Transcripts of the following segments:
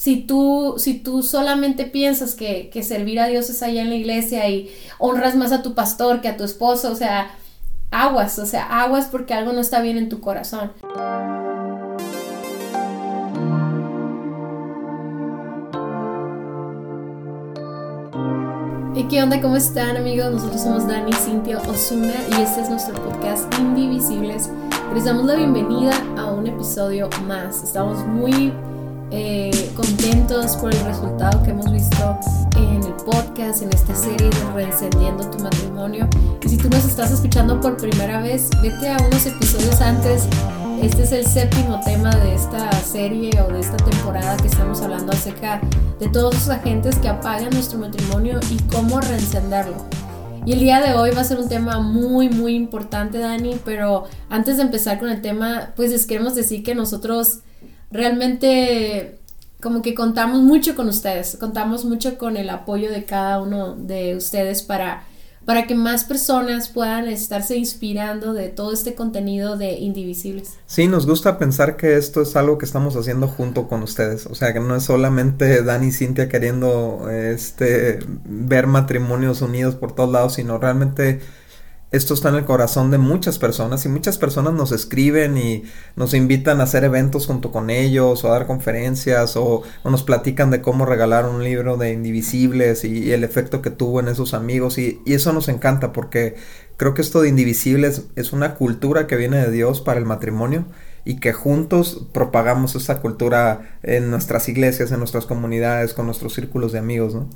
si tú, si tú solamente piensas que, que servir a Dios es allá en la iglesia y honras más a tu pastor que a tu esposo, o sea, aguas, o sea, aguas porque algo no está bien en tu corazón. ¿Y qué onda? ¿Cómo están amigos? Nosotros somos Dani Cintia Osuna y este es nuestro podcast Indivisibles. Les damos la bienvenida a un episodio más. Estamos muy eh, contentos por el resultado que hemos visto en el podcast, en esta serie de Reencendiendo tu matrimonio. Y si tú nos estás escuchando por primera vez, vete a unos episodios antes. Este es el séptimo tema de esta serie o de esta temporada que estamos hablando acerca de todos los agentes que apagan nuestro matrimonio y cómo reencenderlo. Y el día de hoy va a ser un tema muy, muy importante, Dani, pero antes de empezar con el tema, pues les queremos decir que nosotros realmente como que contamos mucho con ustedes, contamos mucho con el apoyo de cada uno de ustedes para, para que más personas puedan estarse inspirando de todo este contenido de Indivisibles. Sí, nos gusta pensar que esto es algo que estamos haciendo junto con ustedes, o sea, que no es solamente Dani y Cintia queriendo este, ver matrimonios unidos por todos lados, sino realmente esto está en el corazón de muchas personas y muchas personas nos escriben y nos invitan a hacer eventos junto con ellos o a dar conferencias o, nos platican de cómo regalar un libro de Indivisibles y, el efecto que tuvo en esos amigos y, y, eso nos encanta porque creo que esto de Indivisibles es una cultura que viene de Dios para el matrimonio y que juntos propagamos esa cultura en nuestras iglesias, en nuestras comunidades, con nuestros círculos de amigos, ¿no?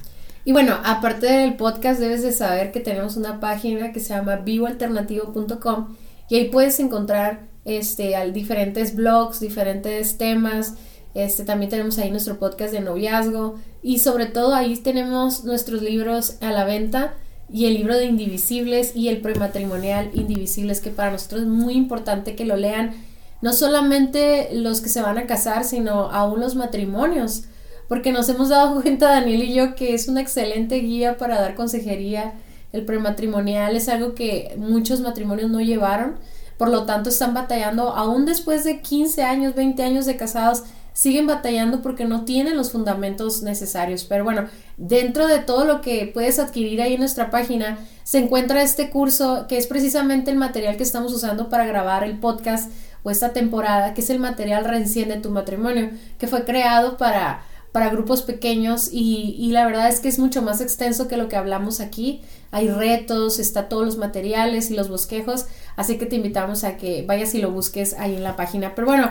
Y bueno, aparte del podcast, debes de saber que tenemos una página que se llama vivoalternativo.com y ahí puedes encontrar este, diferentes blogs, diferentes temas. Este, también tenemos ahí nuestro podcast de noviazgo y sobre todo ahí tenemos nuestros libros a la venta y el libro de Indivisibles y el prematrimonial Indivisibles que para nosotros es muy importante que lo lean no solamente los que se van a casar sino aún los matrimonios porque nos hemos dado cuenta, Daniel y yo, que es una excelente guía para dar consejería. El prematrimonial es algo que muchos matrimonios no llevaron, por lo tanto están batallando, aún después de 15 años, 20 años de casados, siguen batallando porque no tienen los fundamentos necesarios. Pero bueno, dentro de todo lo que puedes adquirir ahí en nuestra página, se encuentra este curso que es precisamente el material que estamos usando para grabar el podcast o esta temporada, que es el material Reenciende tu matrimonio, que fue creado para para grupos pequeños y, la verdad es que es mucho más extenso que lo que hablamos aquí. Hay retos, está todos los materiales y los bosquejos, así que te invitamos a que vayas y lo busques ahí en la página. Pero bueno,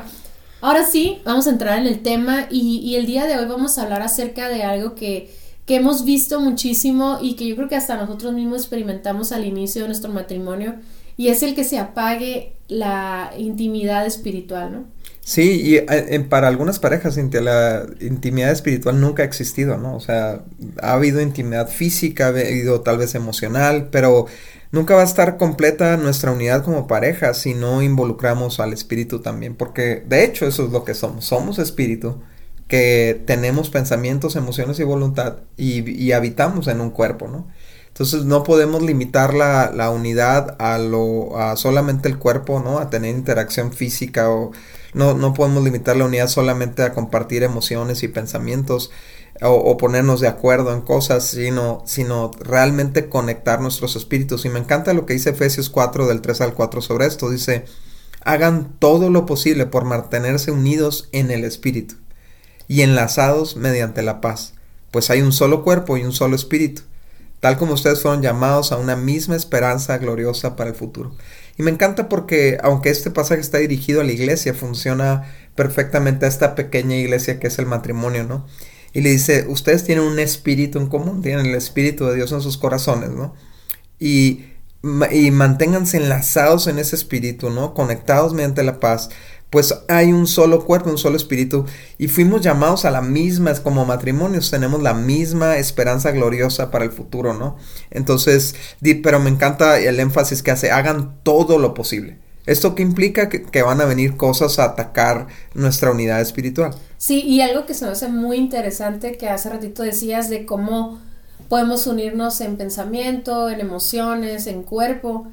ahora sí, vamos a entrar en el tema y, y el día de hoy vamos a hablar acerca de algo que, que hemos visto muchísimo y que yo creo que hasta nosotros mismos experimentamos al inicio de nuestro matrimonio y es el que se apague la intimidad espiritual, ¿no? Sí, y eh, para algunas parejas la intimidad espiritual nunca ha existido, ¿no? O sea, ha habido intimidad física, ha habido tal vez emocional, pero nunca va a estar completa nuestra unidad como pareja si no involucramos al espíritu también, porque de hecho eso es lo que somos, somos espíritu, que tenemos pensamientos, emociones y voluntad y, y habitamos en un cuerpo, ¿no? Entonces no podemos limitar la, la unidad a lo a solamente el cuerpo, ¿no? A tener interacción física o no, no podemos limitar la unidad solamente a compartir emociones y pensamientos o, ponernos de acuerdo en cosas, sino, sino realmente conectar nuestros espíritus. Y me encanta lo que dice Efesios 4 del 3 al 4 sobre esto. Dice, hagan todo lo posible por mantenerse unidos en el espíritu y enlazados mediante la paz, pues hay un solo cuerpo y un solo espíritu, tal como ustedes fueron llamados a una misma esperanza gloriosa para el futuro. Y me encanta porque aunque este pasaje está dirigido a la iglesia, funciona perfectamente a esta pequeña iglesia que es el matrimonio, ¿no? Y le dice, ustedes tienen un espíritu en común, tienen el espíritu de Dios en sus corazones, ¿no? Y, y manténganse enlazados en ese espíritu, ¿no? Conectados mediante la paz, pues hay un solo cuerpo, un solo espíritu, y fuimos llamados a la misma, como matrimonios, tenemos la misma esperanza gloriosa para el futuro, ¿no? Entonces, pero me encanta el énfasis que hace, hagan todo lo posible. ¿Esto qué implica? Que, van a venir cosas a atacar nuestra unidad espiritual. Sí, y algo que se me hace muy interesante que hace ratito decías de cómo podemos unirnos en pensamiento, en emociones, en cuerpo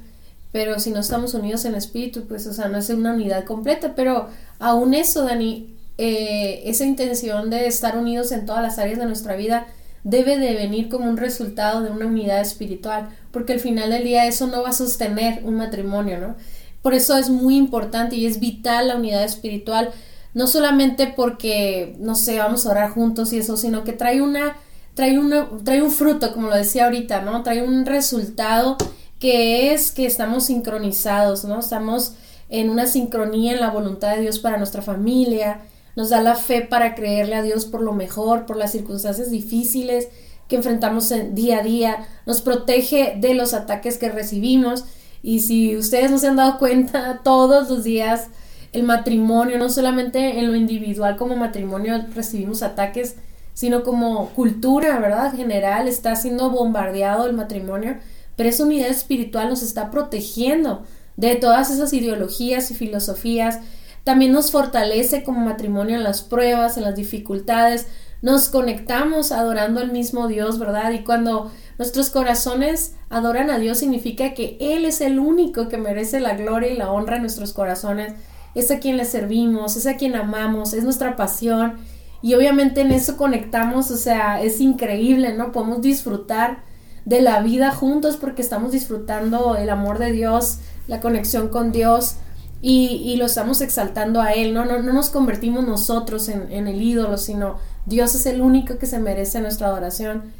pero si no estamos unidos en espíritu, pues, o sea, no es una unidad completa, pero aún eso, Dani, eh, esa intención de estar unidos en todas las áreas de nuestra vida debe de venir como un resultado de una unidad espiritual, porque al final del día eso no va a sostener un matrimonio, ¿no? Por eso es muy importante y es vital la unidad espiritual, no solamente porque, no sé, vamos a orar juntos y eso, sino que trae una, trae una, trae un fruto, como lo decía ahorita, ¿no? Trae un resultado que es que estamos sincronizados, ¿no? Estamos en una sincronía en la voluntad de Dios para nuestra familia, nos da la fe para creerle a Dios por lo mejor, por las circunstancias difíciles que enfrentamos en día a día, nos protege de los ataques que recibimos y si ustedes no se han dado cuenta, todos los días el matrimonio, no solamente en lo individual como matrimonio recibimos ataques, sino como cultura, ¿verdad? General está siendo bombardeado el matrimonio, pero esa unidad espiritual nos está protegiendo de todas esas ideologías y filosofías. También nos fortalece como matrimonio en las pruebas, en las dificultades. Nos conectamos adorando al mismo Dios, ¿verdad? Y cuando Nuestros corazones adoran a Dios significa que Él es el único que merece la gloria y la honra en nuestros corazones. Es a quien le servimos, es a quien amamos, es nuestra pasión. Y obviamente en eso conectamos, o sea, es increíble, ¿no? Podemos disfrutar de la vida juntos porque estamos disfrutando el amor de Dios, la conexión con Dios y, lo estamos exaltando a Él, ¿no? No, no nos convertimos nosotros en, en el ídolo, sino Dios es el único que se merece nuestra adoración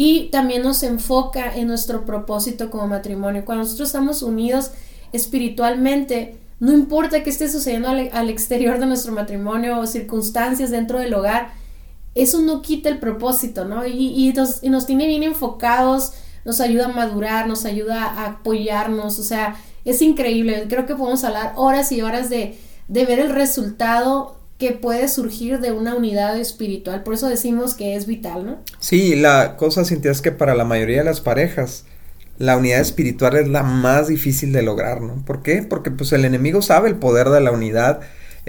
y también nos enfoca en nuestro propósito como matrimonio. Cuando nosotros estamos unidos espiritualmente, no importa qué esté sucediendo al, exterior de nuestro matrimonio o circunstancias dentro del hogar, eso no quita el propósito, ¿no? Y, nos, y nos tiene bien enfocados, nos ayuda a madurar, nos ayuda a apoyarnos, o sea, es increíble. Creo que podemos hablar horas y horas de, de ver el resultado que puede surgir de una unidad espiritual. Por eso decimos que es vital, ¿no? Sí, la cosa, Cintia, es que para la mayoría de las parejas, la unidad espiritual es la más difícil de lograr, ¿no? ¿Por qué? Porque pues el enemigo sabe el poder de la unidad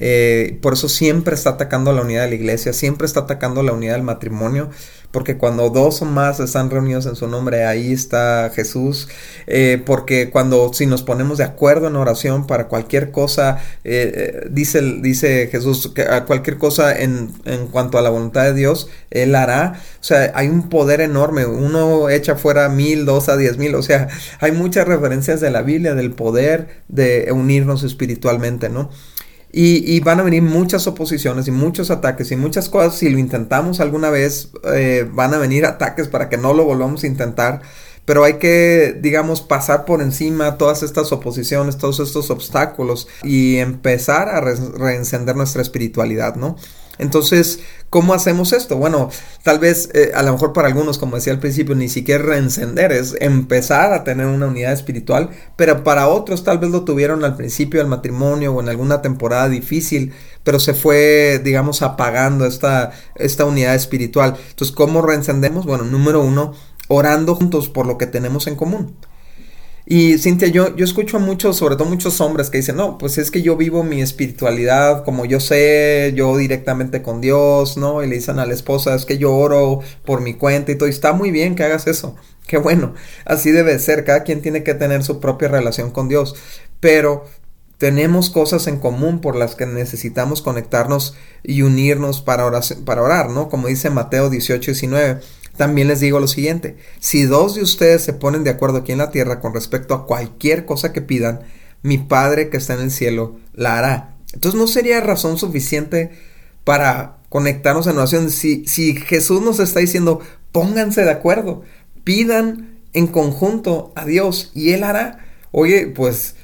eh, por eso siempre está atacando la unidad de la iglesia, siempre está atacando la unidad del matrimonio, porque cuando dos o más están reunidos en su nombre, ahí está Jesús, eh, porque cuando si nos ponemos de acuerdo en oración para cualquier cosa, eh, dice, dice Jesús, que a cualquier cosa en, en cuanto a la voluntad de Dios, Él hará, o sea, hay un poder enorme, uno echa fuera mil, dos a diez mil, o sea, hay muchas referencias de la Biblia del poder de unirnos espiritualmente, ¿no? Y, van a venir muchas oposiciones y muchos ataques y muchas cosas. Si lo intentamos alguna vez, eh, van a venir ataques para que no lo volvamos a intentar. Pero hay que, digamos, pasar por encima todas estas oposiciones, todos estos obstáculos y empezar a reencender nuestra espiritualidad, ¿no? Entonces, ¿cómo hacemos esto? Bueno, tal vez eh, a lo mejor para algunos, como decía al principio, ni siquiera reencender, es empezar a tener una unidad espiritual, pero para otros tal vez lo tuvieron al principio del matrimonio o en alguna temporada difícil, pero se fue, digamos, apagando esta, esta unidad espiritual. Entonces, ¿cómo reencendemos? Bueno, número uno, orando juntos por lo que tenemos en común. Y Cintia, yo, yo escucho a muchos, sobre todo muchos hombres que dicen, no, pues es que yo vivo mi espiritualidad como yo sé, yo directamente con Dios, ¿no? Y le dicen a la esposa, es que yo oro por mi cuenta y todo. Y está muy bien que hagas eso. Qué bueno, así debe ser. Cada quien tiene que tener su propia relación con Dios. Pero tenemos cosas en común por las que necesitamos conectarnos y unirnos para orar, para orar ¿no? Como dice Mateo 18, 19 también les digo lo siguiente, si dos de ustedes se ponen de acuerdo aquí en la tierra con respecto a cualquier cosa que pidan, mi Padre que está en el cielo la hará. Entonces no sería razón suficiente para conectarnos en oración si, si Jesús nos está diciendo pónganse de acuerdo, pidan en conjunto a Dios y Él hará. Oye, pues,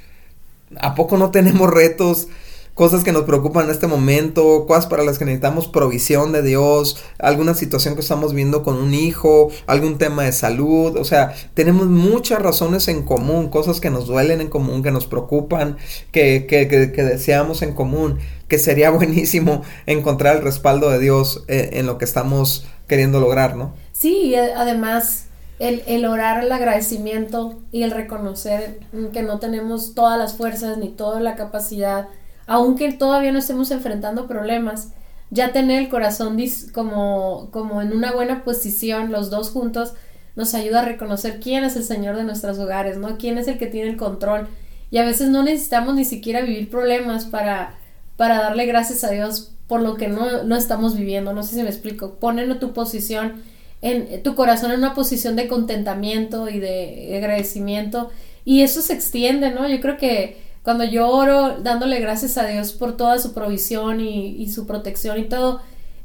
¿a poco no tenemos retos? Cosas que nos preocupan en este momento, cosas para las que necesitamos provisión de Dios, alguna situación que estamos viendo con un hijo, algún tema de salud, o sea, tenemos muchas razones en común, cosas que nos duelen en común, que nos preocupan, que, que, que, deseamos en común, que sería buenísimo encontrar el respaldo de Dios eh, en lo que estamos queriendo lograr, ¿no? Sí, además el, el, orar, el agradecimiento y el reconocer que no tenemos todas las fuerzas ni toda la capacidad aunque todavía no estemos enfrentando problemas, ya tener el corazón como, como en una buena posición, los dos juntos, nos ayuda a reconocer quién es el Señor de nuestros hogares, ¿no? Quién es el que tiene el control. Y a veces no necesitamos ni siquiera vivir problemas para, para darle gracias a Dios por lo que no, no estamos viviendo. No sé si me explico. Ponen tu posición, en tu corazón en una posición de contentamiento y de agradecimiento. Y eso se extiende, ¿no? Yo creo que cuando yo oro dándole gracias a Dios por toda su provisión y, y su protección y todo,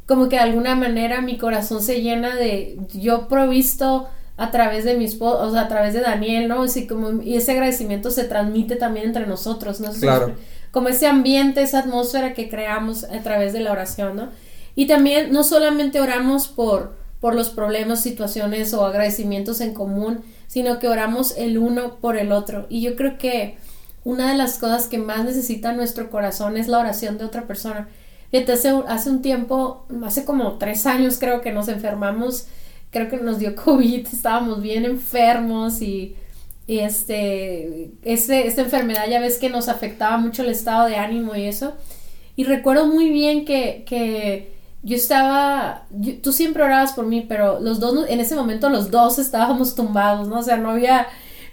como que de alguna manera mi corazón se llena de yo provisto a través de mi esposo, o sea, a través de Daniel, ¿no? Así como, y ese agradecimiento se transmite también entre nosotros, ¿no? Claro. Como ese ambiente, esa atmósfera que creamos a través de la oración, ¿no? Y también no solamente oramos por, por los problemas, situaciones o agradecimientos en común, sino que oramos el uno por el otro. Y yo creo que una de las cosas que más necesita nuestro corazón es la oración de otra persona. Fíjate, hace, hace un tiempo, hace como tres años creo que nos enfermamos creo que nos dio COVID, estábamos bien enfermos y, este, ese, esta enfermedad ya ves que nos afectaba mucho el estado de ánimo y eso. Y recuerdo muy bien que, que yo estaba, tú siempre orabas por mí, pero los dos, en ese momento los dos estábamos tumbados, ¿no? O sea, no había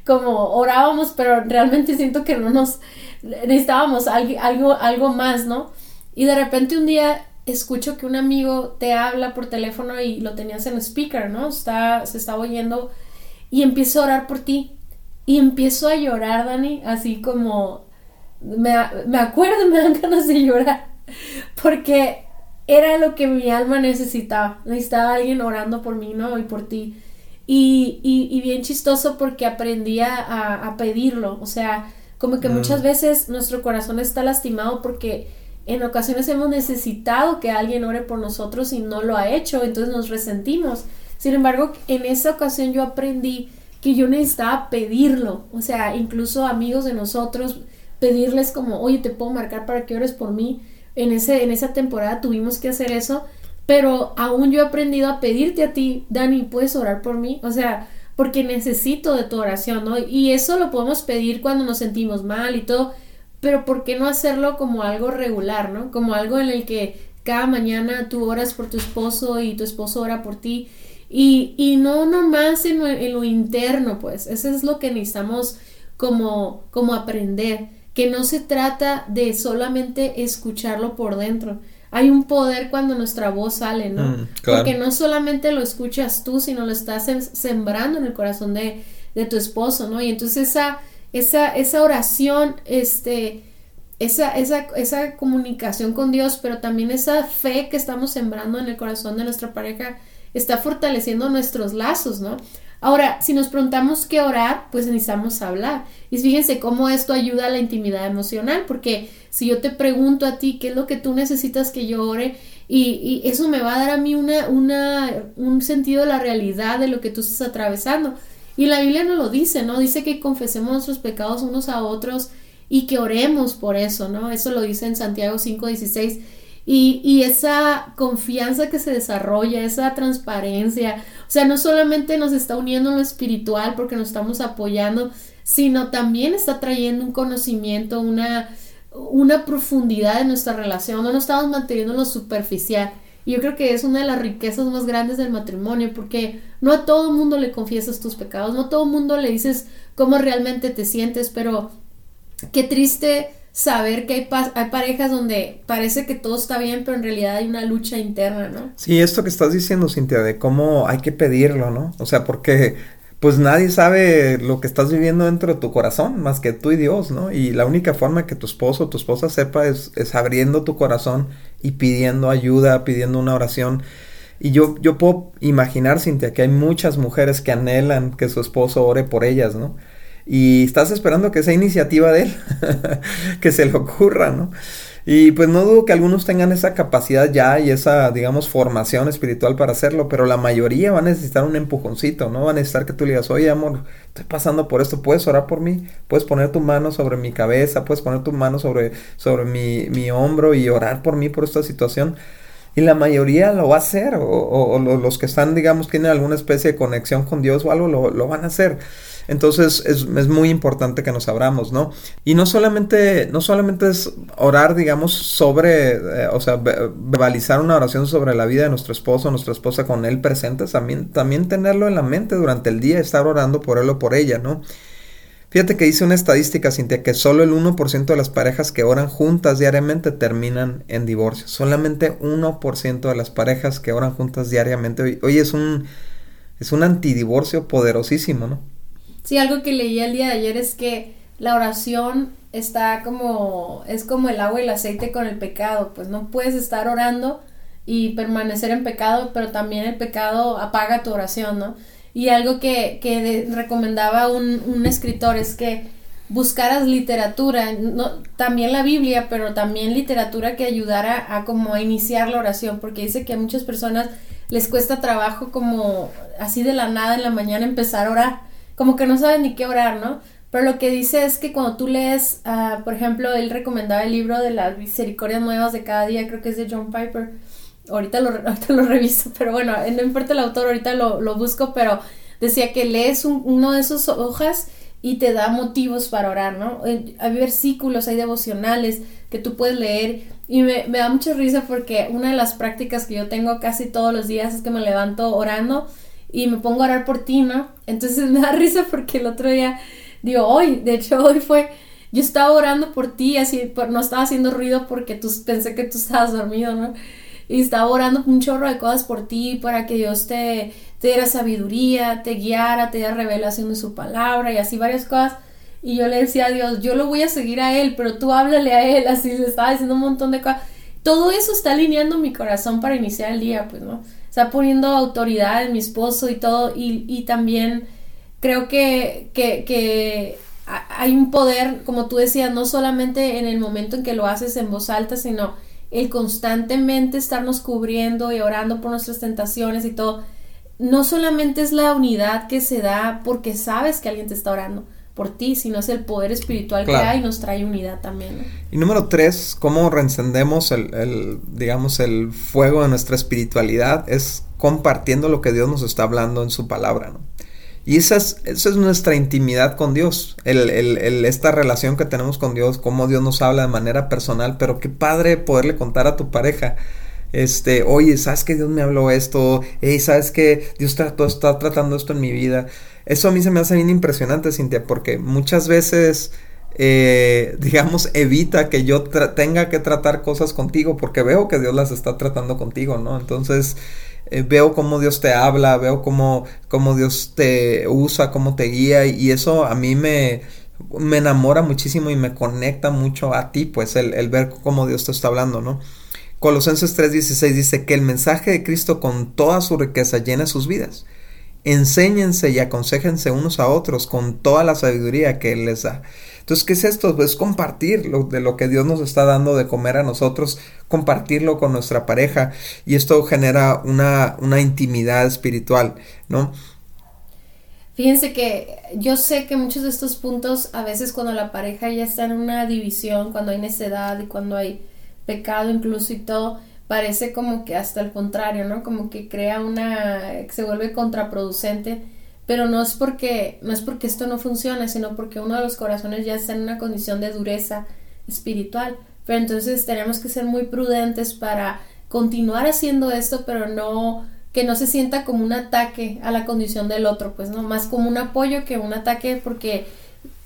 como orábamos, pero realmente siento que no nos necesitábamos algo, algo, más, ¿no? Y de repente un día escucho que un amigo te habla por teléfono y lo tenías en speaker, ¿no? Está, se está oyendo y empiezo a orar por ti. Y empiezo a llorar, Dani, así como me, me acuerdo, me dan ganas de llorar, porque era lo que mi alma necesitaba. Necesitaba alguien orando por mí, ¿no? Y por ti. Y, y, bien chistoso porque aprendí a, a, pedirlo. O sea, como que mm. muchas veces nuestro corazón está lastimado porque en ocasiones hemos necesitado que alguien ore por nosotros y no lo ha hecho, entonces nos resentimos. Sin embargo, en esa ocasión yo aprendí que yo necesitaba pedirlo, o sea, incluso amigos de nosotros, pedirles como, oye, te puedo marcar para que ores por mí. En, ese, en esa temporada tuvimos que hacer eso, pero aún yo he aprendido a pedirte a ti, Dani, ¿puedes orar por mí? O sea, porque necesito de tu oración, ¿no? Y eso lo podemos pedir cuando nos sentimos mal y todo, pero ¿por qué no hacerlo como algo regular, ¿no? Como algo en el que cada mañana tú oras por tu esposo y tu esposo ora por ti. Y, y no nomás en lo, en lo interno, pues. Eso es lo que necesitamos como, como aprender. Que no se trata de solamente escucharlo por dentro. Hay un poder cuando nuestra voz sale, ¿no? Mm, Porque no solamente lo escuchas tú, sino lo estás sembrando en el corazón de, de tu esposo, ¿no? Y entonces esa esa, esa oración, este, esa, esa, esa comunicación con Dios, pero también esa fe que estamos sembrando en el corazón de nuestra pareja, está fortaleciendo nuestros lazos, ¿no? Ahora, si nos preguntamos qué orar, pues necesitamos hablar. Y fíjense cómo esto ayuda a la intimidad emocional, porque si yo te pregunto a ti qué es lo que tú necesitas que yo ore, y, eso me va a dar a mí una, un sentido de la realidad de lo que tú estás atravesando. Y la Biblia no lo dice, ¿no? Dice que confesemos nuestros pecados unos a otros y que oremos por eso, ¿no? Eso lo dice en Santiago 5:16. Y, esa confianza que se desarrolla, esa transparencia, o sea, no solamente nos está uniendo en lo espiritual porque nos estamos apoyando, sino también está trayendo un conocimiento, una, una profundidad en nuestra relación, no nos estamos manteniendo en lo superficial. Y yo creo que es una de las riquezas más grandes del matrimonio, porque no a todo mundo le confiesas tus pecados, no a todo mundo le dices cómo realmente te sientes, pero qué triste saber que hay, hay, parejas donde parece que todo está bien, pero en realidad hay una lucha interna, ¿no? Sí, esto que estás diciendo, Cintia, de cómo hay que pedirlo, ¿no? O sea, porque pues nadie sabe lo que estás viviendo dentro de tu corazón más que tú y Dios, ¿no? Y la única forma que tu esposo o tu esposa sepa es, es, abriendo tu corazón y pidiendo ayuda, pidiendo una oración. Y yo, yo puedo imaginar, Cintia, que hay muchas mujeres que anhelan que su esposo ore por ellas, ¿no? Y estás esperando que sea iniciativa de él, que se le ocurra, ¿no? Y pues no dudo que algunos tengan esa capacidad ya y esa, digamos, formación espiritual para hacerlo, pero la mayoría va a necesitar un empujoncito, ¿no? Va a necesitar que tú le digas, oye amor, estoy pasando por esto, ¿puedes orar por mí? Puedes poner tu mano sobre mi cabeza, puedes poner tu mano sobre, sobre mi, mi hombro y orar por mí por esta situación. Y la mayoría lo va a hacer, o, o, los que están, digamos, tienen alguna especie de conexión con Dios o algo, lo, lo van a hacer. Entonces es, es, muy importante que nos abramos, ¿no? Y no solamente, no solamente es orar, digamos, sobre, eh, o sea, verbalizar una oración sobre la vida de nuestro esposo, nuestra esposa con él presente, también, también tenerlo en la mente durante el día, estar orando por él o por ella, ¿no? Fíjate que dice una estadística, Cintia, que solo el 1% de las parejas que oran juntas diariamente terminan en divorcio. Solamente 1% de las parejas que oran juntas diariamente. Oye, es un, es un antidivorcio poderosísimo, ¿no? Sí, algo que leí el día de ayer es que la oración está como, es como el agua y el aceite con el pecado, pues no puedes estar orando y permanecer en pecado, pero también el pecado apaga tu oración, ¿no? Y algo que, que recomendaba un, un, escritor es que buscaras literatura, no, también la Biblia, pero también literatura que ayudara a, como a iniciar la oración, porque dice que a muchas personas les cuesta trabajo como así de la nada en la mañana empezar a orar, como que no saben ni qué orar, ¿no? Pero lo que dice es que cuando tú lees, uh, por ejemplo, él recomendaba el libro de las misericordias nuevas de cada día, creo que es de John Piper, ahorita lo, ahorita lo reviso, pero bueno, no importa el autor, ahorita lo, lo busco, pero decía que lees un, uno de esas hojas y te da motivos para orar, ¿no? Hay versículos, hay devocionales que tú puedes leer y me, me da mucha risa porque una de las prácticas que yo tengo casi todos los días es que me levanto orando y me pongo a orar por ti, ¿no? Entonces me da risa porque el otro día, digo, hoy, de hecho hoy fue, yo estaba orando por ti, así, no estaba haciendo ruido porque tú, pensé que tú estabas dormido, ¿no? y estaba orando un chorro de cosas por ti para que Dios te, te diera sabiduría, te guiara, te diera revelación de su palabra y así varias cosas. Y yo le decía a Dios, yo lo voy a seguir a Él, pero tú háblale a Él, así le estaba diciendo un montón de cosas. Todo eso está alineando mi corazón para iniciar el día, pues, ¿no? Está poniendo autoridad en mi esposo y todo, y, y también creo que, que, que hay un poder, como tú decías, no solamente en el momento en que lo haces en voz alta, sino el constantemente estarnos cubriendo y orando por nuestras tentaciones y todo, no solamente es la unidad que se da porque sabes que alguien te está orando por ti, sino es el poder espiritual que hay y nos trae unidad también. Y número tres, cómo reencendemos el, el, digamos, el fuego de nuestra espiritualidad es compartiendo lo que Dios nos está hablando en su palabra, ¿no? Y esa es, esa es nuestra intimidad con Dios, el, el, el, esta relación que tenemos con Dios, cómo Dios nos habla de manera personal, pero qué padre poderle contar a tu pareja. Este, oye, ¿sabes que Dios me habló esto? Hey, ¿sabes que Dios está, está tratando esto en mi vida? Eso a mí se me hace bien impresionante, Cintia, porque muchas veces, eh, digamos, evita que yo tenga que tratar cosas contigo, porque veo que Dios las está tratando contigo, ¿no? Entonces, eh, veo cómo Dios te habla, veo cómo, cómo Dios te usa, cómo te guía y eso a mí me, me enamora muchísimo y me conecta mucho a ti, pues el, el ver cómo Dios te está hablando, ¿no? Colosenses 3:16 dice que el mensaje de Cristo con toda su riqueza llena sus vidas. Enséñense y aconsejense unos a otros con toda la sabiduría que Él les da. Entonces, ¿qué es esto? Pues compartir lo, de lo que Dios nos está dando de comer a nosotros, compartirlo con nuestra pareja y esto genera una, una intimidad espiritual, ¿no? Fíjense que yo sé que muchos de estos puntos, a veces cuando la pareja ya está en una división, cuando hay necedad y cuando hay pecado incluso y todo, parece como que hasta el contrario, ¿no? Como que crea una, se vuelve contraproducente pero no es porque no es porque esto no funcione, sino porque uno de los corazones ya está en una condición de dureza espiritual. Pero entonces tenemos que ser muy prudentes para continuar haciendo esto, pero no que no se sienta como un ataque a la condición del otro, pues no más como un apoyo que un ataque porque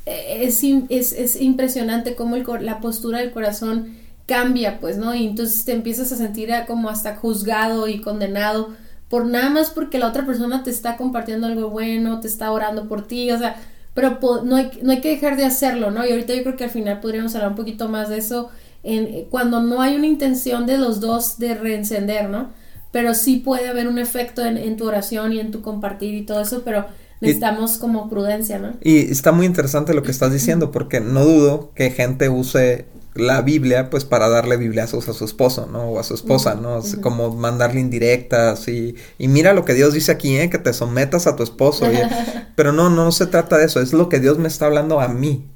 eh, es, es, es impresionante cómo la postura del corazón cambia, pues, ¿no? Y entonces te empiezas a sentir como hasta juzgado y condenado por nada más porque la otra persona te está compartiendo algo bueno, te está orando por ti, o sea, pero no hay, no hay que dejar de hacerlo, ¿no? Y ahorita yo creo que al final podríamos hablar un poquito más de eso en, cuando no hay una intención de los dos de reencender, ¿no? Pero sí puede haber un efecto en, en tu oración y en tu compartir y todo eso, pero necesitamos como prudencia, ¿no? Y está muy interesante lo que estás diciendo, porque no dudo que gente use la Biblia, pues para darle bibliazos a su esposo, ¿no? O a su esposa, ¿no? Como mandarle indirectas y, y mira lo que Dios dice aquí, ¿eh? Que te sometas a tu esposo. pero no, no se trata de eso, es lo que Dios me está hablando a mí.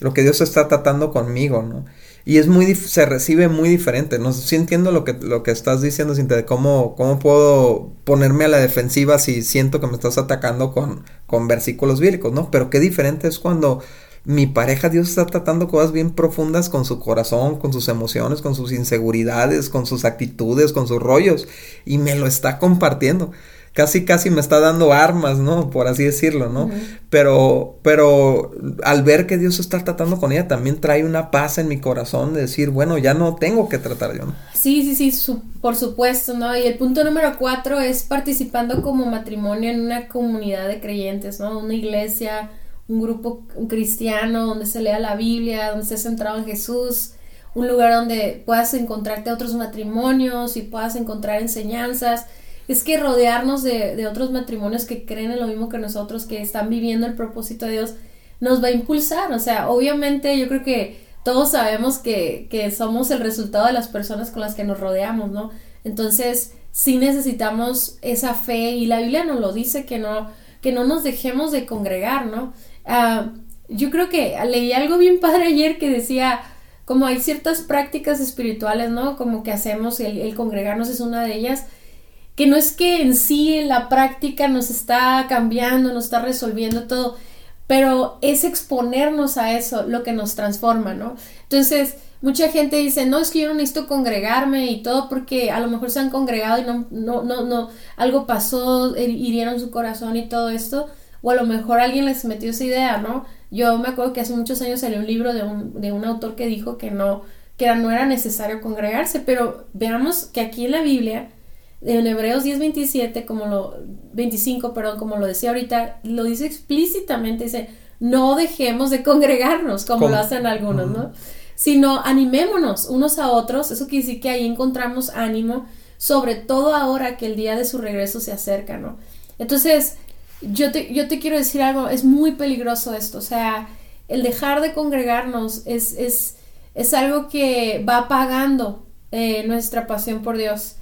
Lo que Dios está tratando conmigo, ¿no? Y es muy, se recibe muy diferente, ¿no? Sí entiendo lo que, lo que estás diciendo, Cintia, de cómo, cómo puedo ponerme a la defensiva si siento que me estás atacando con, con versículos bíblicos, ¿no? Pero qué diferente es cuando mi pareja, Dios está tratando cosas bien profundas con su corazón, con sus emociones, con sus inseguridades, con sus actitudes, con sus rollos, y me lo está compartiendo. casi casi me está dando armas, ¿no? Por así decirlo, ¿no? Pero, pero al ver que Dios está tratando con ella, también trae una paz en mi corazón de decir, bueno, ya no tengo que tratar yo, ¿no? Sí, sí, sí, por supuesto, ¿no? Y el punto número cuatro es participando como matrimonio en una comunidad de creyentes, ¿no? Una iglesia, un grupo cristiano donde se lea la Biblia, donde esté centrado en Jesús, un lugar donde puedas encontrarte otros matrimonios y puedas encontrar enseñanzas. Es que rodearnos de, otros matrimonios que creen en lo mismo que nosotros, que están viviendo el propósito de Dios, nos va a impulsar. O sea, obviamente yo creo que todos sabemos que, que somos el resultado de las personas con las que nos rodeamos, ¿no? Entonces, sí necesitamos esa fe y la Biblia nos lo dice que no, que no nos dejemos de congregar, ¿no? Ah, yo creo que leí algo bien padre ayer que decía, como hay ciertas prácticas espirituales, ¿no? Como que hacemos, el, el congregarnos es una de ellas, que no es que en sí la práctica nos está cambiando, nos está resolviendo todo, pero es exponernos a eso lo que nos transforma, ¿no? Entonces, mucha gente dice, no, es que yo no necesito congregarme y todo porque a lo mejor se han congregado y no, no, no, no, algo pasó, hirieron su corazón y todo esto, o a lo mejor alguien les metió esa idea, ¿no? Yo me acuerdo que hace muchos años salió un libro de un, de un autor que dijo que no, que no era necesario congregarse, pero veamos que aquí en la Biblia, en Hebreos 10:27, como lo 25, perdón, como lo decía ahorita, lo dice explícitamente, dice, no dejemos de congregarnos como lo hacen algunos, ¿no? Sino animémonos unos a otros, eso quiere decir que ahí encontramos ánimo, sobre todo ahora que el día de su regreso se acerca, ¿no? Entonces, yo te, yo te quiero decir algo, es muy peligroso esto, o sea, el dejar de congregarnos es, es, es algo que va apagando eh, nuestra pasión por Dios.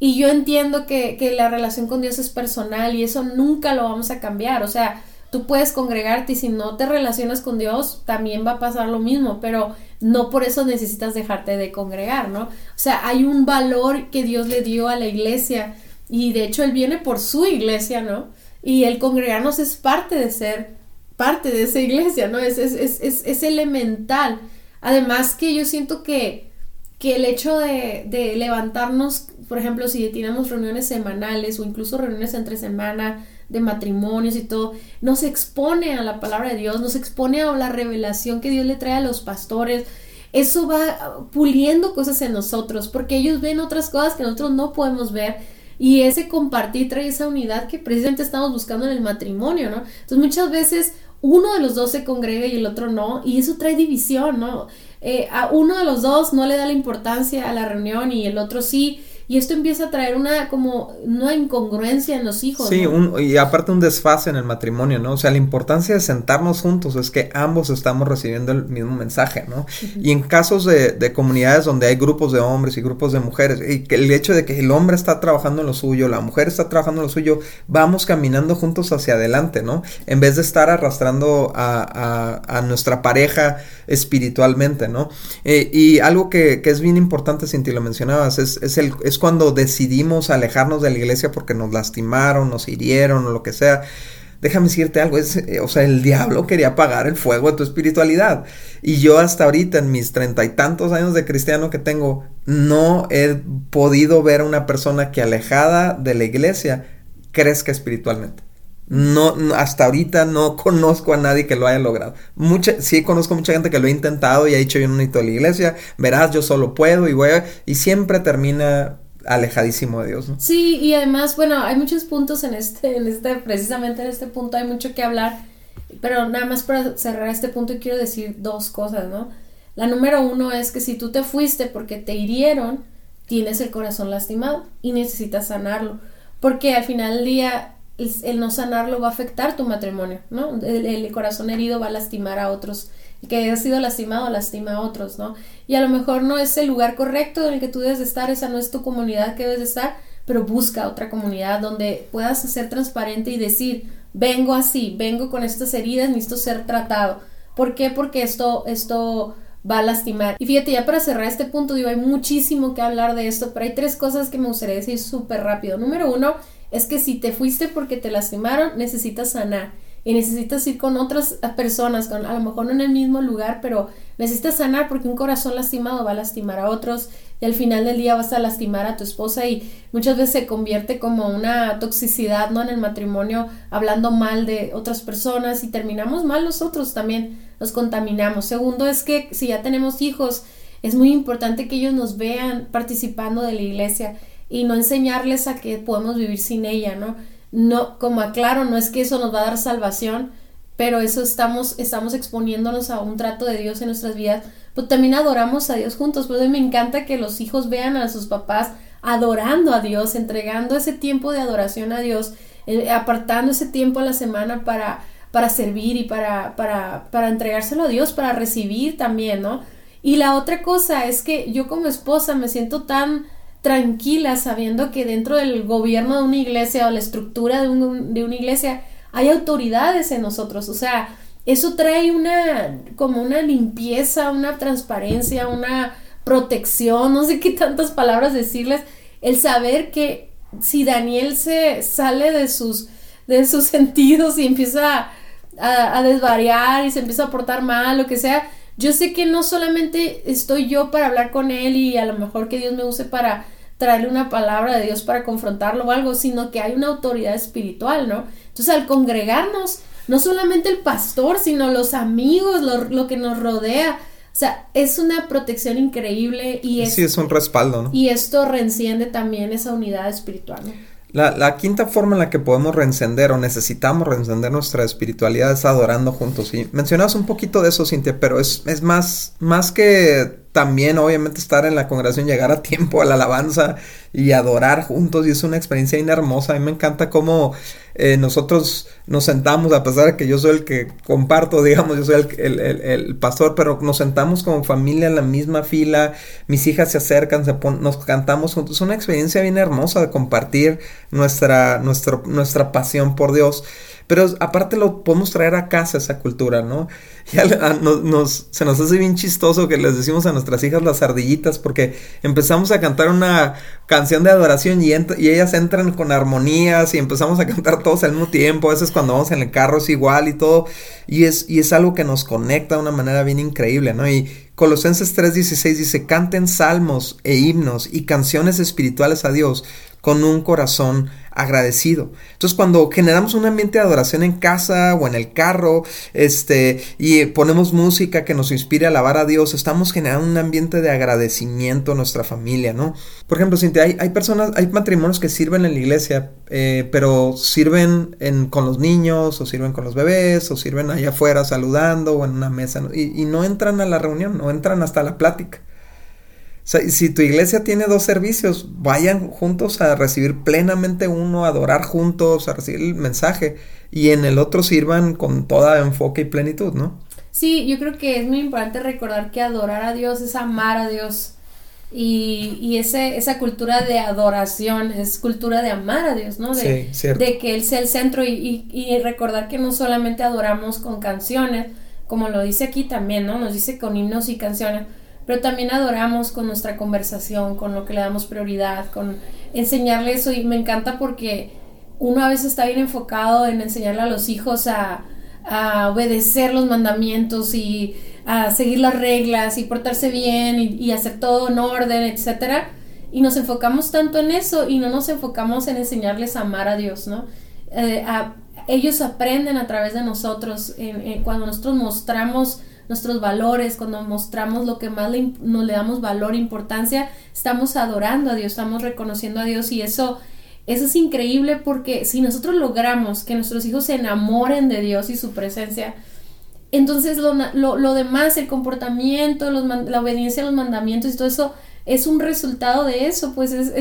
Y yo entiendo que, que, la relación con Dios es personal y eso nunca lo vamos a cambiar. O sea, tú puedes congregarte y si no te relacionas con Dios, también va a pasar lo mismo, pero no por eso necesitas dejarte de congregar, ¿no? O sea, hay un valor que Dios le dio a la iglesia y de hecho Él viene por su iglesia, ¿no? Y el congregarnos es parte de ser parte de esa iglesia, ¿no? Es, es, es, es elemental. Además que yo siento que, que el hecho de, de, levantarnos, por ejemplo, si tenemos reuniones semanales o incluso reuniones entre semana de matrimonios y todo, nos expone a la palabra de Dios, nos expone a la revelación que Dios le trae a los pastores. Eso va puliendo cosas en nosotros, porque ellos ven otras cosas que nosotros no podemos ver y ese compartir trae esa unidad que precisamente estamos buscando en el matrimonio, ¿no? Entonces muchas veces uno de los dos se congrega y el otro no, y eso trae división, ¿no? Eh, a uno de los dos no le da la importancia a la reunión y el otro sí, y esto empieza a traer una como una incongruencia en los hijos. Sí, y aparte un desfase en el matrimonio, ¿no? O sea, la importancia de sentarnos juntos es que ambos estamos recibiendo el mismo mensaje, ¿no? Y en casos de, de, comunidades donde hay grupos de hombres y grupos de mujeres, y que el hecho de que el hombre está trabajando en lo suyo, la mujer está trabajando en lo suyo, vamos caminando juntos hacia adelante, ¿no? En vez de estar arrastrando a, a, a nuestra pareja espiritualmente, ¿no? Eh, y algo que, que, es bien importante, Cinti, lo mencionabas, es, es el... Es cuando decidimos alejarnos de la iglesia porque nos lastimaron, nos hirieron o lo que sea. Déjame decirte algo, es, eh, o sea, el diablo quería apagar el fuego de tu espiritualidad. Y yo hasta ahorita, en mis treinta y tantos años de cristiano que tengo, no he podido ver a una persona que alejada de la iglesia crezca espiritualmente. No, hasta ahorita no conozco a nadie que lo haya logrado. Mucha, sí conozco mucha gente que lo ha intentado y ha dicho yo no necesito la iglesia, verás, yo solo puedo y voy a, y siempre termina alejadísimo de Dios, ¿no? Sí, y además, bueno, hay muchos puntos en este, en este, precisamente en este punto hay mucho que hablar, pero nada más para cerrar este punto quiero decir dos cosas, ¿no? La número uno es que si tú te fuiste porque te hirieron, tienes el corazón lastimado y necesitas sanarlo, porque al final del día el, no sanarlo va a afectar tu matrimonio, ¿no? el corazón herido va a lastimar a otros que ha sido lastimado lastima a otros, ¿no? Y a lo mejor no es el lugar correcto en el que tú debes de estar, esa no es tu comunidad que debes de estar, pero busca otra comunidad donde puedas ser transparente y decir, vengo así, vengo con estas heridas, necesito ser tratado. ¿Por qué? Porque esto, esto va a lastimar. Y fíjate, ya para cerrar este punto, digo, hay muchísimo que hablar de esto, pero hay tres cosas que me gustaría decir súper rápido. Número uno, es que si te fuiste porque te lastimaron, necesitas sanar y necesitas ir con otras personas, con, a lo mejor no en el mismo lugar, pero necesitas sanar porque un corazón lastimado va a lastimar a otros. y al final del día vas a lastimar a tu esposa y muchas veces se convierte como una toxicidad, ¿no? En el matrimonio, hablando mal de otras personas y terminamos mal nosotros también, nos contaminamos. Segundo es que si ya tenemos hijos, es muy importante que ellos nos vean participando de la iglesia y no enseñarles a que podemos vivir sin ella, ¿no? No, como aclaro, no es que eso nos va a dar salvación, pero eso estamos, estamos exponiéndonos a un trato de Dios en nuestras vidas, pues también adoramos a Dios juntos, pues me encanta que los hijos vean a sus papás adorando a Dios, entregando ese tiempo de adoración a Dios, eh, apartando ese tiempo a la semana para, para servir y para, para, para entregárselo a Dios, para recibir también, ¿no? Y la otra cosa es que yo como esposa me siento tan tranquila sabiendo que dentro del gobierno de una iglesia o la estructura de, de una iglesia hay autoridades en nosotros, o sea, eso trae una como una limpieza, una transparencia, una protección, no sé qué tantas palabras decirles, el saber que si Daniel se sale de sus de sus sentidos y empieza a, a desvariar y se empieza a portar mal, lo que sea, yo sé que no solamente estoy yo para hablar con él y a lo mejor que Dios me use para traerle una palabra de Dios para confrontarlo o algo, sino que hay una autoridad espiritual, ¿no? Entonces al congregarnos, no solamente el pastor, sino los amigos, lo, que nos rodea, o sea, es una protección increíble y es, sí, es un respaldo, ¿no? Y esto reenciende también esa unidad espiritual, ¿no? La, la, quinta forma en la que podemos reencender o necesitamos reencender nuestra espiritualidad es adorando juntos. Y mencionabas un poquito de eso, Cintia, pero es, es más, más que también obviamente estar en la congregación, llegar a tiempo a la alabanza y adorar juntos y es una experiencia hermosa. A mí me encanta cómo eh, nosotros nos sentamos, a pesar de que yo soy el que comparto, digamos, yo soy el, el, pastor, pero nos sentamos como familia en la misma fila, mis hijas se acercan, se nos cantamos juntos. Es una experiencia bien hermosa de compartir nuestra, nuestra pasión por Dios. Pero aparte lo podemos traer a casa esa cultura, ¿no? Ya nos, se nos hace bien chistoso que les decimos a nuestras hijas las ardillitas porque empezamos a cantar una canción de adoración y, y ellas entran con armonías y empezamos a cantar todos al mismo tiempo. A veces cuando vamos en el carro es igual y todo. Y es, y es algo que nos conecta de una manera bien increíble, ¿no? Y Colosenses 3:16 dice, canten salmos e himnos y canciones espirituales a Dios con un corazón agradecido. Entonces, cuando generamos un ambiente de adoración en casa o en el carro, este, y ponemos música que nos inspire a alabar a Dios, estamos generando un ambiente de agradecimiento a nuestra familia, ¿no? Por ejemplo, Cintia, hay, hay personas, hay matrimonios que sirven en la iglesia, eh, pero sirven en, con los niños, o sirven con los bebés, o sirven allá afuera saludando, o en una mesa, y no entran a la reunión, no entran hasta la plática si tu iglesia tiene dos servicios, vayan juntos a recibir plenamente uno, a adorar juntos, a recibir el mensaje, y en el otro sirvan con toda enfoque y plenitud, ¿no? Sí, yo creo que es muy importante recordar que adorar a Dios es amar a Dios. Y, y ese, esa cultura de adoración es cultura de amar a Dios, ¿no? De, sí, de que Él sea el centro y, y, y recordar que no solamente adoramos con canciones, como lo dice aquí también, ¿no? Nos dice con himnos y canciones, pero también adoramos con nuestra conversación, con lo que le damos prioridad, con enseñarle eso y me encanta porque uno a veces está bien enfocado en enseñarle a los hijos a, obedecer los mandamientos y a seguir las reglas y portarse bien y, hacer todo en orden, etcétera. Y nos enfocamos tanto en eso y no nos enfocamos en enseñarles a amar a Dios, ¿no? Eh, ellos aprenden a través de nosotros, cuando nosotros mostramos nuestros valores, cuando mostramos lo que más le, nos le damos valor, e importancia, estamos adorando a Dios, estamos reconociendo a Dios y eso, eso es increíble porque si nosotros logramos que nuestros hijos se enamoren de Dios y su presencia, entonces lo, lo, demás, el comportamiento, la obediencia a los mandamientos y todo eso es un resultado de eso, pues es,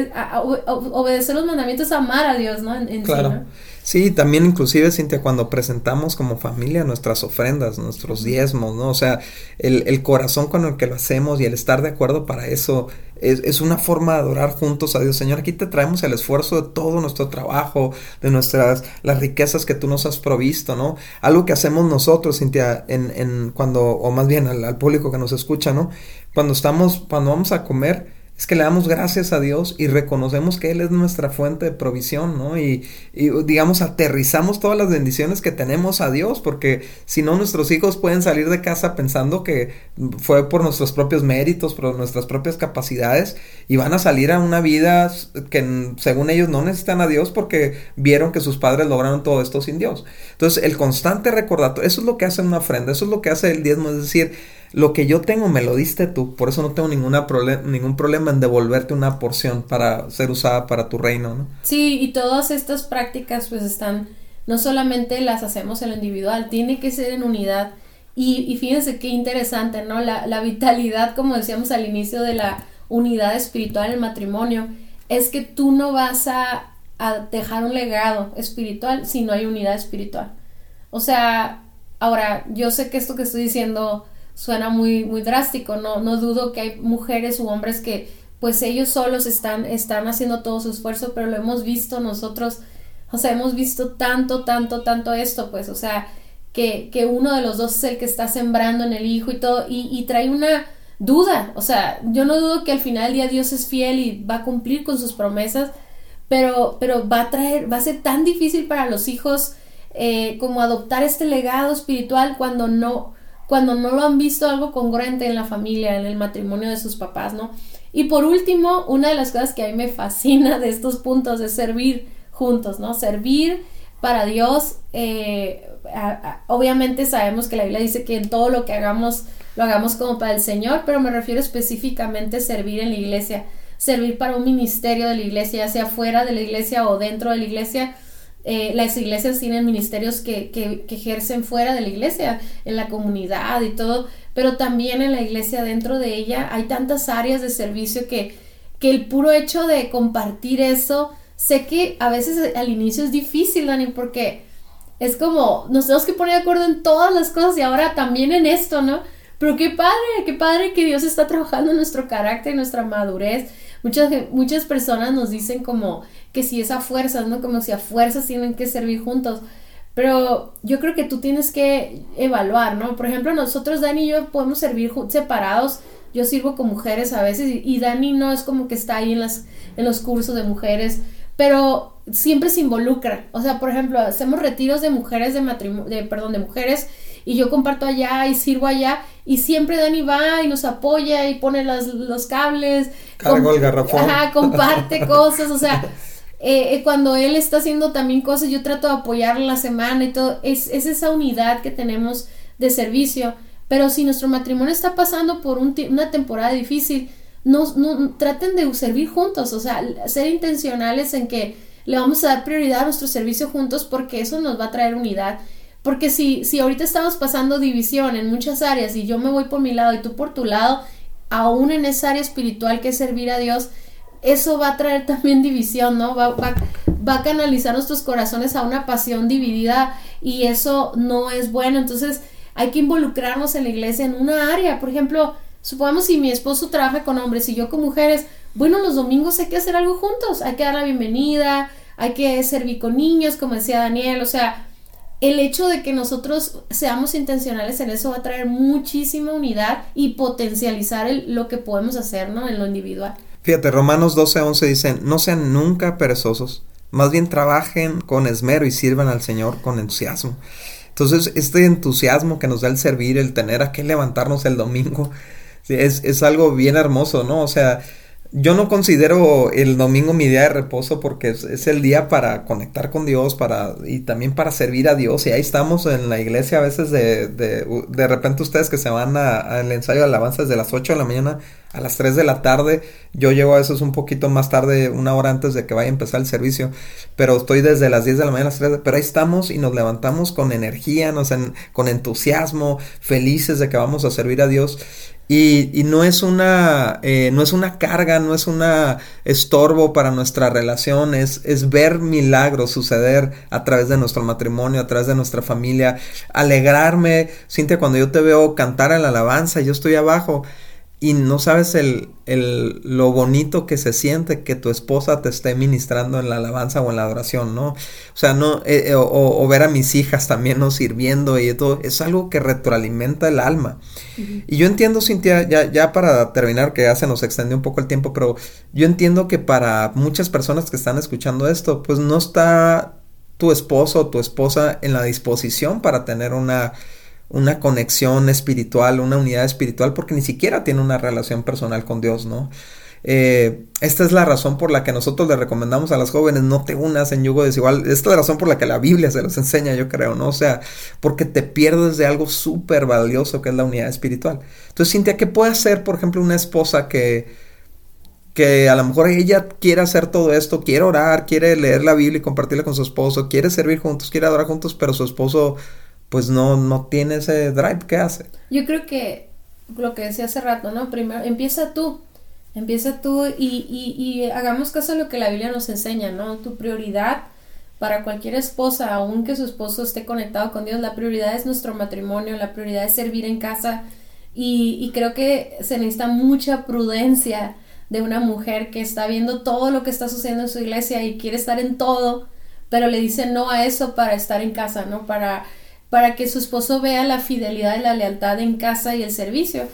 obedecer los mandamientos, amar a Dios, ¿no? En, claro. Sí, también inclusive, Cintia, cuando presentamos como familia nuestras ofrendas, nuestros diezmos, ¿no? O sea, el, corazón con el que lo hacemos y el estar de acuerdo para eso es, es, una forma de adorar juntos a Dios. Señor, aquí te traemos el esfuerzo de todo nuestro trabajo, de nuestras, las riquezas que tú nos has provisto, ¿no? Algo que hacemos nosotros, Cintia, en, en cuando, o más bien al, al público que nos escucha, ¿no? Cuando estamos, cuando vamos a comer, es que le damos gracias a Dios y reconocemos que Él es nuestra fuente de provisión, ¿no? Y, digamos, aterrizamos todas las bendiciones que tenemos a Dios, porque si no, nuestros hijos pueden salir de casa pensando que fue por nuestros propios méritos, por nuestras propias capacidades, y van a salir a una vida que según ellos no necesitan a Dios porque vieron que sus padres lograron todo esto sin Dios. Entonces, el constante recordatorio, eso es lo que hace una ofrenda, eso es lo que hace el diezmo, es decir, lo que yo tengo me lo diste tú, por eso no tengo ninguna ningún problema en devolverte una porción para ser usada para tu reino, ¿no? Sí, y todas estas prácticas pues están, no solamente las hacemos en lo individual, tiene que ser en unidad. Y, y fíjense qué interesante, ¿no? La, la vitalidad, como decíamos al inicio de la unidad espiritual en el matrimonio, es que tú no vas a, a dejar un legado espiritual si no hay unidad espiritual. O sea, ahora, yo sé que esto que estoy diciendo suena muy, muy drástico, no, no dudo que hay mujeres u hombres que pues ellos solos están, están haciendo todo su esfuerzo, pero lo hemos visto nosotros, o sea, hemos visto tanto, tanto, tanto esto, pues, o sea, que, que uno de los dos es el que está sembrando en el hijo y todo, y, trae una duda, o sea, yo no dudo que al final del día Dios es fiel y va a cumplir con sus promesas, pero, pero va a traer, va a ser tan difícil para los hijos eh, como adoptar este legado espiritual cuando no, cuando no lo han visto algo congruente en la familia, en el matrimonio de sus papás, ¿no? Y por último, una de las cosas que a mí me fascina de estos puntos es servir juntos, ¿no? Servir para Dios. Eh, obviamente sabemos que la Biblia dice que en todo lo que hagamos, lo hagamos como para el Señor, pero me refiero específicamente a servir en la iglesia, servir para un ministerio de la iglesia, ya sea fuera de la iglesia o dentro de la iglesia eh, las iglesias tienen ministerios que, que, ejercen fuera de la iglesia, en la comunidad y todo, pero también en la iglesia, dentro de ella, hay tantas áreas de servicio que, que el puro hecho de compartir eso, sé que a veces al inicio es difícil, Dani, porque es como, nos tenemos que poner de acuerdo en todas las cosas y ahora también en esto, ¿no? Pero qué padre, qué padre que Dios está trabajando en nuestro carácter, en nuestra madurez. Muchas, muchas personas nos dicen como, que si es a fuerzas, ¿no? Como si a fuerzas tienen que servir juntos. Pero yo creo que tú tienes que evaluar, ¿no? Por ejemplo, nosotros, Dani y yo, podemos servir separados. Yo sirvo con mujeres a veces y, Dani no es como que está ahí en, las, en los cursos de mujeres, pero siempre se involucra. O sea, por ejemplo, hacemos retiros de mujeres de matrimonio, de, perdón, de mujeres y yo comparto allá y sirvo allá y siempre Dani va y nos apoya y pone los cables. Cargo el garrafón. Ajá, comparte cosas, o sea, eh, eh, cuando él está haciendo también cosas, yo trato de apoyarle la semana y todo. Es, es esa unidad que tenemos de servicio. Pero si nuestro matrimonio está pasando por una temporada difícil, no, no, traten de servir juntos, o sea, ser intencionales en que le vamos a dar prioridad a nuestro servicio juntos porque eso nos va a traer unidad. Porque si, si ahorita estamos pasando división en muchas áreas y yo me voy por mi lado y tú por tu lado, aún en esa área espiritual que es servir a Dios, eso va a traer también división, ¿no? Va, va, va, a canalizar nuestros corazones a una pasión dividida y eso no es bueno. Entonces hay que involucrarnos en la iglesia en una área. Por ejemplo, supongamos si mi esposo trabaja con hombres y yo con mujeres, bueno, los domingos hay que hacer algo juntos, hay que dar la bienvenida, hay que servir con niños, como decía Daniel, o sea, el hecho de que nosotros seamos intencionales en eso va a traer muchísima unidad y potencializar lo que podemos hacer, ¿no? En lo individual. Fíjate, Romanos 12, 11 dicen, no sean nunca perezosos, más bien trabajen con esmero y sirvan al Señor con entusiasmo. Entonces, este entusiasmo que nos da el servir, el tener a qué levantarnos el domingo, es, es algo bien hermoso, ¿no? O sea, yo no considero el domingo mi día de reposo porque es, el día para conectar con Dios para, y también para servir a Dios. Y ahí estamos en la iglesia a veces de, de, de repente ustedes que se van al ensayo de alabanza desde las 8 de la mañana a las 3 de la tarde. Yo llego a veces un poquito más tarde, una hora antes de que vaya a empezar el servicio. Pero estoy desde las 10 de la mañana a las 3. Pero ahí estamos y nos levantamos con energía, nos con entusiasmo, felices de que vamos a servir a Dios. Y, y no es una eh, no es una carga, no es una estorbo para nuestra relación, es, es ver milagros suceder a través de nuestro matrimonio, a través de nuestra familia, alegrarme, Cintia, cuando yo te veo cantar en la alabanza, yo estoy abajo, y no sabes el, el, lo bonito que se siente que tu esposa te esté ministrando en la alabanza o en la adoración, ¿no? O sea, no, eh, eh, o, ver a mis hijas también, ¿no? Sirviendo y todo, es algo que retroalimenta el alma. Y yo entiendo, Cintia, ya, ya para terminar, que ya se nos extendió un poco el tiempo, pero yo entiendo que para muchas personas que están escuchando esto, pues no está tu esposo o tu esposa en la disposición para tener una una conexión espiritual, una unidad espiritual, porque ni siquiera tiene una relación personal con Dios, ¿no? Eh, esta es la razón por la que nosotros le recomendamos a las jóvenes no te unas en yugo desigual. Esta es la razón por la que la Biblia se los enseña, yo creo, ¿no? O sea, porque te pierdes de algo súper valioso que es la unidad espiritual. Entonces, Cintia, ¿qué puede hacer, por ejemplo, una esposa que, que a lo mejor ella quiere hacer todo esto, quiere orar, quiere leer la Biblia y compartirla con su esposo, quiere servir juntos, quiere adorar juntos, pero su esposo pues no, no tiene ese drive, ¿qué hace? Yo creo que lo que decía hace rato, ¿no? Primero, empieza tú, empieza tú y, y, y hagamos caso a lo que la Biblia nos enseña, ¿no? Tu prioridad para cualquier esposa, aunque su esposo esté conectado con Dios, la prioridad es nuestro matrimonio, la prioridad es servir en casa y, y creo que se necesita mucha prudencia de una mujer que está viendo todo lo que está sucediendo en su iglesia y quiere estar en todo, pero le dice no a eso para estar en casa, ¿no? Para para que su esposo vea la fidelidad y la lealtad en casa y el servicio.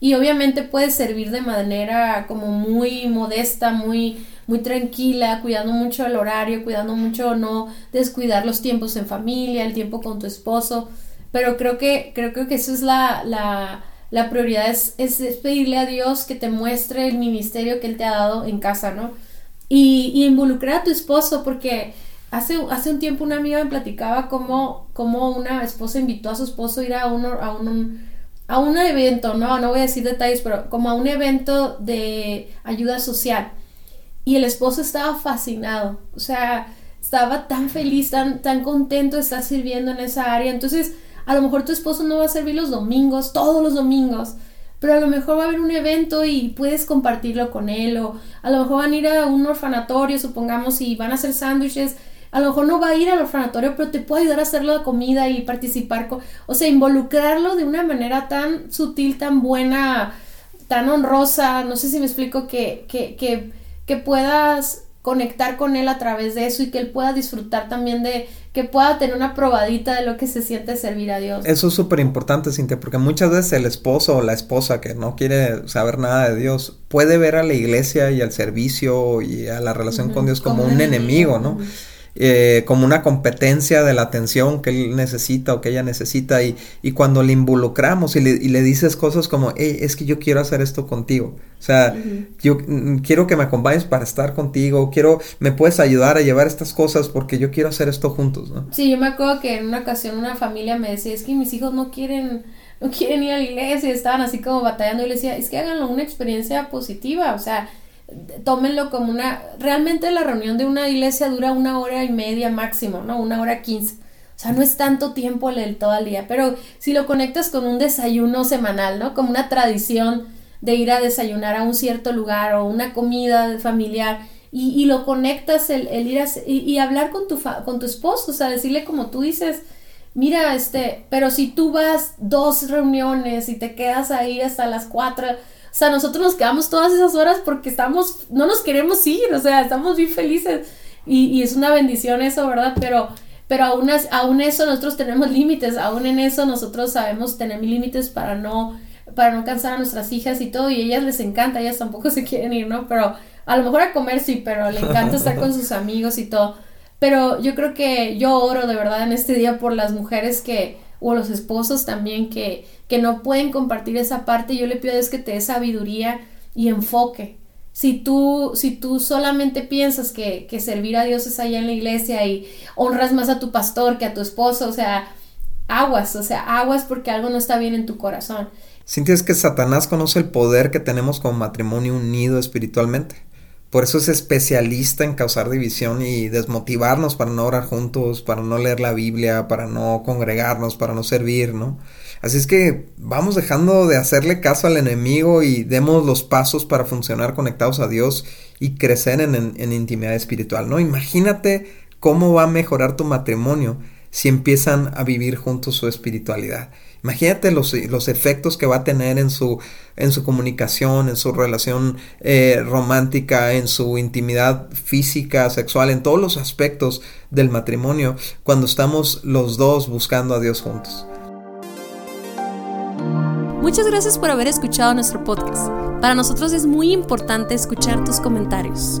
Y obviamente puede servir de manera como muy modesta, muy muy tranquila, cuidando mucho el horario, cuidando mucho no descuidar los tiempos en familia, el tiempo con tu esposo, pero creo que creo, que eso es la, la, la prioridad, es, es, pedirle a Dios que te muestre el ministerio que Él te ha dado en casa, ¿no? Y, y involucrar a tu esposo, porque Hace, hace un tiempo una amiga me platicaba cómo, una esposa invitó a su esposo a ir a, a, un, a un evento, no, no voy a decir detalles, pero como a un evento de ayuda social. Y el esposo estaba fascinado, o sea, estaba tan feliz, tan, tan contento de estar sirviendo en esa área. Entonces, a lo mejor tu esposo no va a servir los domingos, todos los domingos, pero a lo mejor va a haber un evento y puedes compartirlo con él, o a lo mejor van a ir a un orfanatorio, supongamos, y van a hacer sándwiches a lo mejor no va a ir al orfanatorio, pero te puede ayudar a hacerlo de comida y participar, con, o sea, involucrarlo de una manera tan sutil, tan buena, tan honrosa, no sé si me explico, que, que, que, que puedas conectar con él a través de eso y que él pueda disfrutar también de que pueda tener una probadita de lo que se siente servir a Dios. Eso es súper importante, Cintia, porque muchas veces el esposo o la esposa que no quiere saber nada de Dios puede ver a la iglesia y al servicio y a la relación con Dios como, un enemigo, ¿no? Eh, como una competencia de la atención que él necesita o que ella necesita y, y cuando le involucramos y le, y le, dices cosas como, hey, es que yo quiero hacer esto contigo, o sea, yo mm, quiero que me acompañes para estar contigo, quiero, me puedes ayudar a llevar estas cosas porque yo quiero hacer esto juntos, ¿no? Sí, yo me acuerdo que en una ocasión una familia me decía, es que mis hijos no quieren no quieren ir a la iglesia, estaban así como batallando y le decía, es que háganlo una experiencia positiva, o sea, tómenlo como una, realmente la reunión de una iglesia dura una hora y media máximo, ¿no? Una hora quince. O sea, no es tanto tiempo el todo el día, pero si lo conectas con un desayuno semanal, ¿no? Como una tradición de ir a desayunar a un cierto lugar o una comida familiar y, y lo conectas el, el ir a, y, hablar con tu, con tu esposo, o sea, decirle como tú dices, mira, este, pero si tú vas dos reuniones y te quedas ahí hasta las cuatro, o sea, nosotros nos quedamos todas esas horas porque estamos, no nos queremos ir, o sea, estamos bien felices. Y, y es una bendición eso, ¿verdad? Pero, pero aún, aún eso nosotros tenemos límites, aún en eso nosotros sabemos tener límites para no, para no cansar a nuestras hijas y todo, y a ellas les encanta, ellas tampoco se quieren ir, ¿no? Pero a lo mejor a comer sí, pero le encanta estar con sus amigos y todo. Pero yo creo que yo oro de verdad en este día por las mujeres que, o los esposos también que, que no pueden compartir esa parte, yo le pido a que te dé sabiduría y enfoque. Si tú, si tú solamente piensas que, que servir a Dios es allá en la iglesia y honras más a tu pastor que a tu esposo, o sea, aguas, o sea, aguas porque algo no está bien en tu corazón. ¿Sientes que Satanás conoce el poder que tenemos como matrimonio unido espiritualmente? Por eso es especialista en causar división y desmotivarnos para no orar juntos, para no leer la Biblia, para no congregarnos, para no servir, ¿no? Así es que vamos dejando de hacerle caso al enemigo y demos los pasos para funcionar conectados a Dios y crecer en, en, intimidad espiritual, ¿no? Imagínate cómo va a mejorar tu matrimonio si empiezan a vivir juntos su espiritualidad. Imagínate los, los, efectos que va a tener en su, en su comunicación, en su relación eh, romántica, en su intimidad física, sexual, en todos los aspectos del matrimonio, cuando estamos los dos buscando a Dios juntos. Muchas gracias por haber escuchado nuestro podcast. Para nosotros es muy importante escuchar tus comentarios.